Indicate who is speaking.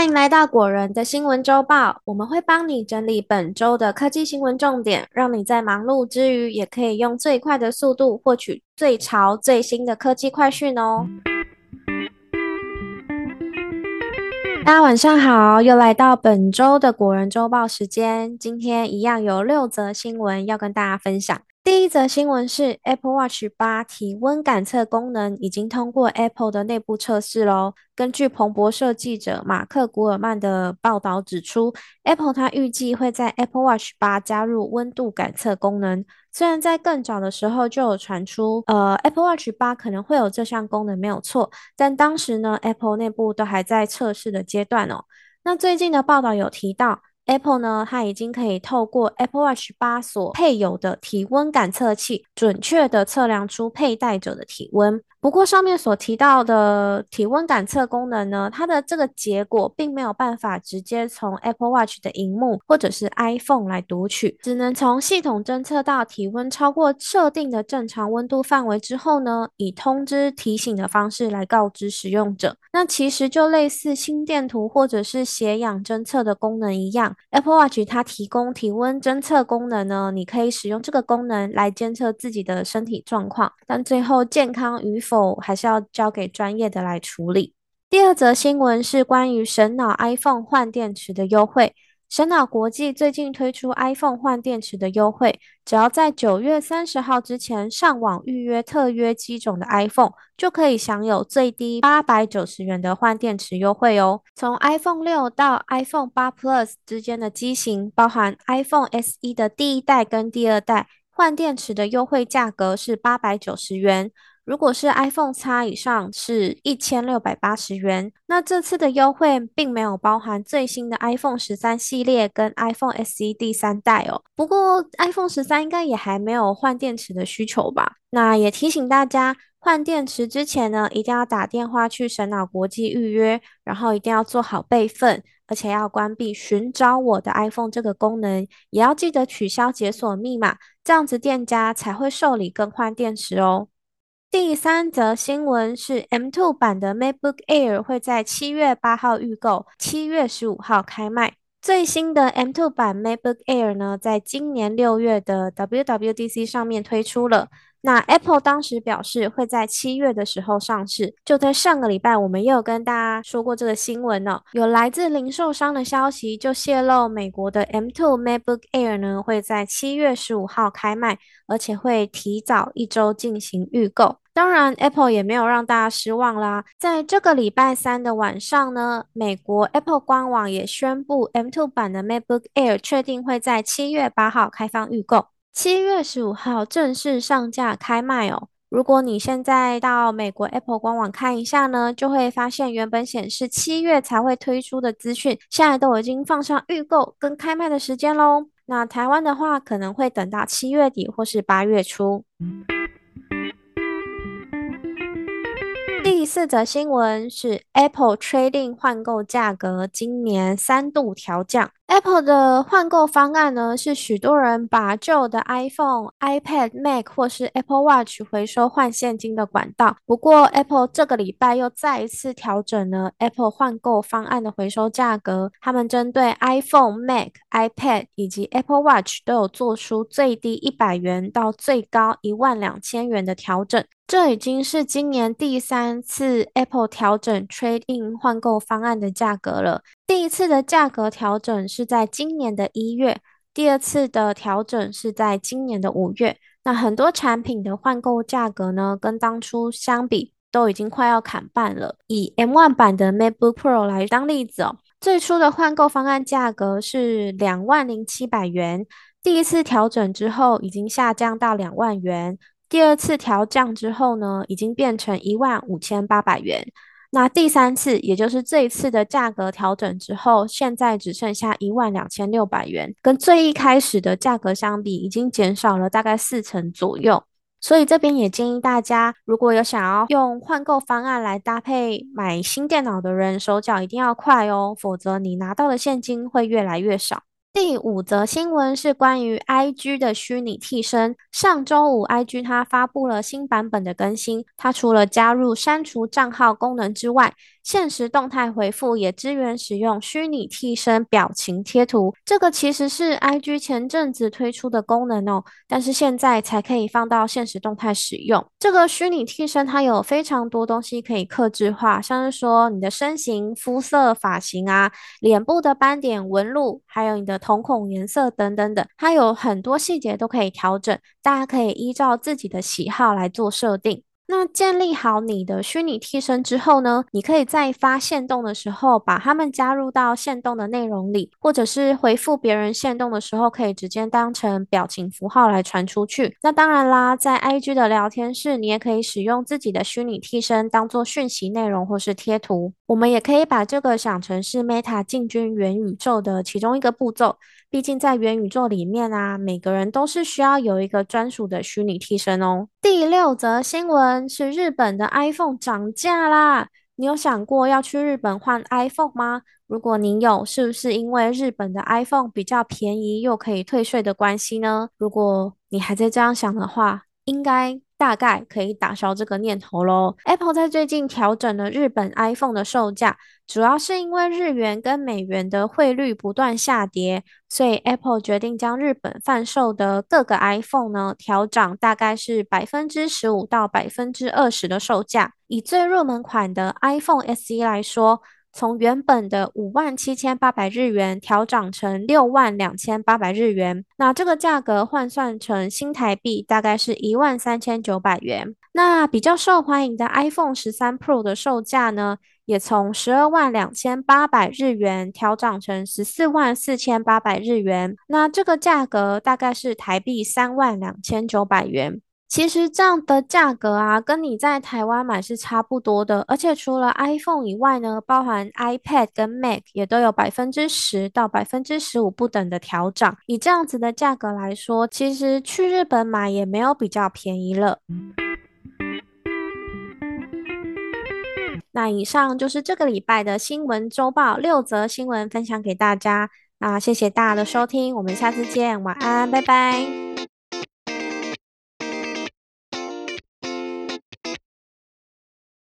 Speaker 1: 欢迎来到果仁的新闻周报，我们会帮你整理本周的科技新闻重点，让你在忙碌之余也可以用最快的速度获取最潮最新的科技快讯哦。大家晚上好，又来到本周的果仁周报时间，今天一样有六则新闻要跟大家分享。第一则新闻是 Apple Watch 八体温感测功能已经通过 Apple 的内部测试喽。根据彭博社记者马克古尔曼的报道指出，Apple 它预计会在 Apple Watch 八加入温度感测功能。虽然在更早的时候就有传出，呃，Apple Watch 八可能会有这项功能，没有错。但当时呢，Apple 内部都还在测试的阶段哦。那最近的报道有提到。Apple 呢，它已经可以透过 Apple Watch 八所配有的体温感测器，准确的测量出佩戴者的体温。不过上面所提到的体温感测功能呢，它的这个结果并没有办法直接从 Apple Watch 的荧幕或者是 iPhone 来读取，只能从系统侦测到体温超过设定的正常温度范围之后呢，以通知提醒的方式来告知使用者。那其实就类似心电图或者是血氧侦测的功能一样，Apple Watch 它提供体温侦测功能呢，你可以使用这个功能来监测自己的身体状况，但最后健康与否否还是要交给专业的来处理。第二则新闻是关于神脑 iPhone 换电池的优惠。神脑国际最近推出 iPhone 换电池的优惠，只要在九月三十号之前上网预约特约机种的 iPhone，就可以享有最低八百九十元的换电池优惠哦。从 iPhone 六到 iPhone 八 Plus 之间的机型，包含 iPhone SE 的第一代跟第二代，换电池的优惠价格是八百九十元。如果是 iPhone X 以上是一千六百八十元，那这次的优惠并没有包含最新的 iPhone 十三系列跟 iPhone SE 第三代哦。不过 iPhone 十三应该也还没有换电池的需求吧？那也提醒大家，换电池之前呢，一定要打电话去神脑国际预约，然后一定要做好备份，而且要关闭寻找我的 iPhone 这个功能，也要记得取消解锁密码，这样子店家才会受理更换电池哦。第三则新闻是，M2 版的 MacBook Air 会在七月八号预购，七月十五号开卖。最新的 M2 版 MacBook Air 呢，在今年六月的 WWDC 上面推出了。那 Apple 当时表示会在七月的时候上市。就在上个礼拜，我们也有跟大家说过这个新闻呢。有来自零售商的消息就泄露，美国的 M2 MacBook Air 呢会在七月十五号开卖，而且会提早一周进行预购。当然，Apple 也没有让大家失望啦。在这个礼拜三的晚上呢，美国 Apple 官网也宣布，M2 版的 MacBook Air 确定会在七月八号开放预购，七月十五号正式上架开卖哦。如果你现在到美国 Apple 官网看一下呢，就会发现原本显示七月才会推出的资讯，现在都已经放上预购跟开卖的时间喽。那台湾的话，可能会等到七月底或是八月初。四则新闻是 Apple Trading 换购价格今年三度调降。Apple 的换购方案呢，是许多人把旧的 iPhone、iPad、Mac 或是 Apple Watch 回收换现金的管道。不过，Apple 这个礼拜又再一次调整了 Apple 换购方案的回收价格。他们针对 iPhone、Mac、iPad 以及 Apple Watch 都有做出最低一百元到最高一万两千元的调整。这已经是今年第三次 Apple 调整 Trade In 换购方案的价格了。第一次的价格调整是在今年的一月，第二次的调整是在今年的五月。那很多产品的换购价格呢，跟当初相比都已经快要砍半了。以 M1 版的 MacBook Pro 来当例子哦，最初的换购方案价格是两万零七百元，第一次调整之后已经下降到两万元。第二次调降之后呢，已经变成一万五千八百元。那第三次，也就是这一次的价格调整之后，现在只剩下一万两千六百元，跟最一开始的价格相比，已经减少了大概四成左右。所以这边也建议大家，如果有想要用换购方案来搭配买新电脑的人，手脚一定要快哦，否则你拿到的现金会越来越少。第五则新闻是关于 IG 的虚拟替身。上周五，IG 它发布了新版本的更新。它除了加入删除账号功能之外，现实动态回复也支援使用虚拟替身表情贴图。这个其实是 IG 前阵子推出的功能哦，但是现在才可以放到现实动态使用。这个虚拟替身它有非常多东西可以克制化，像是说你的身形、肤色、发型啊，脸部的斑点、纹路，还有你的。瞳孔颜色等等等，它有很多细节都可以调整，大家可以依照自己的喜好来做设定。那建立好你的虚拟替身之后呢，你可以在发现动的时候把他们加入到现动的内容里，或者是回复别人现动的时候，可以直接当成表情符号来传出去。那当然啦，在 IG 的聊天室，你也可以使用自己的虚拟替身当做讯息内容或是贴图。我们也可以把这个想成是 Meta 进军元宇宙的其中一个步骤。毕竟在元宇宙里面啊，每个人都是需要有一个专属的虚拟替身哦。第六则新闻是日本的 iPhone 涨价啦！你有想过要去日本换 iPhone 吗？如果您有，是不是因为日本的 iPhone 比较便宜又可以退税的关系呢？如果你还在这样想的话，应该。大概可以打消这个念头喽。Apple 在最近调整了日本 iPhone 的售价，主要是因为日元跟美元的汇率不断下跌，所以 Apple 决定将日本贩售的各个 iPhone 呢调涨，大概是百分之十五到百分之二十的售价。以最入门款的 iPhone SE 来说。从原本的五万七千八百日元调涨成六万两千八百日元，那这个价格换算成新台币大概是一万三千九百元。那比较受欢迎的 iPhone 十三 Pro 的售价呢，也从十二万两千八百日元调涨成十四万四千八百日元，那这个价格大概是台币三万两千九百元。其实这样的价格啊，跟你在台湾买是差不多的。而且除了 iPhone 以外呢，包含 iPad 跟 Mac 也都有百分之十到百分之十五不等的调涨。以这样子的价格来说，其实去日本买也没有比较便宜了。那以上就是这个礼拜的新闻周报，六则新闻分享给大家。那谢谢大家的收听，我们下次见，晚安，拜拜。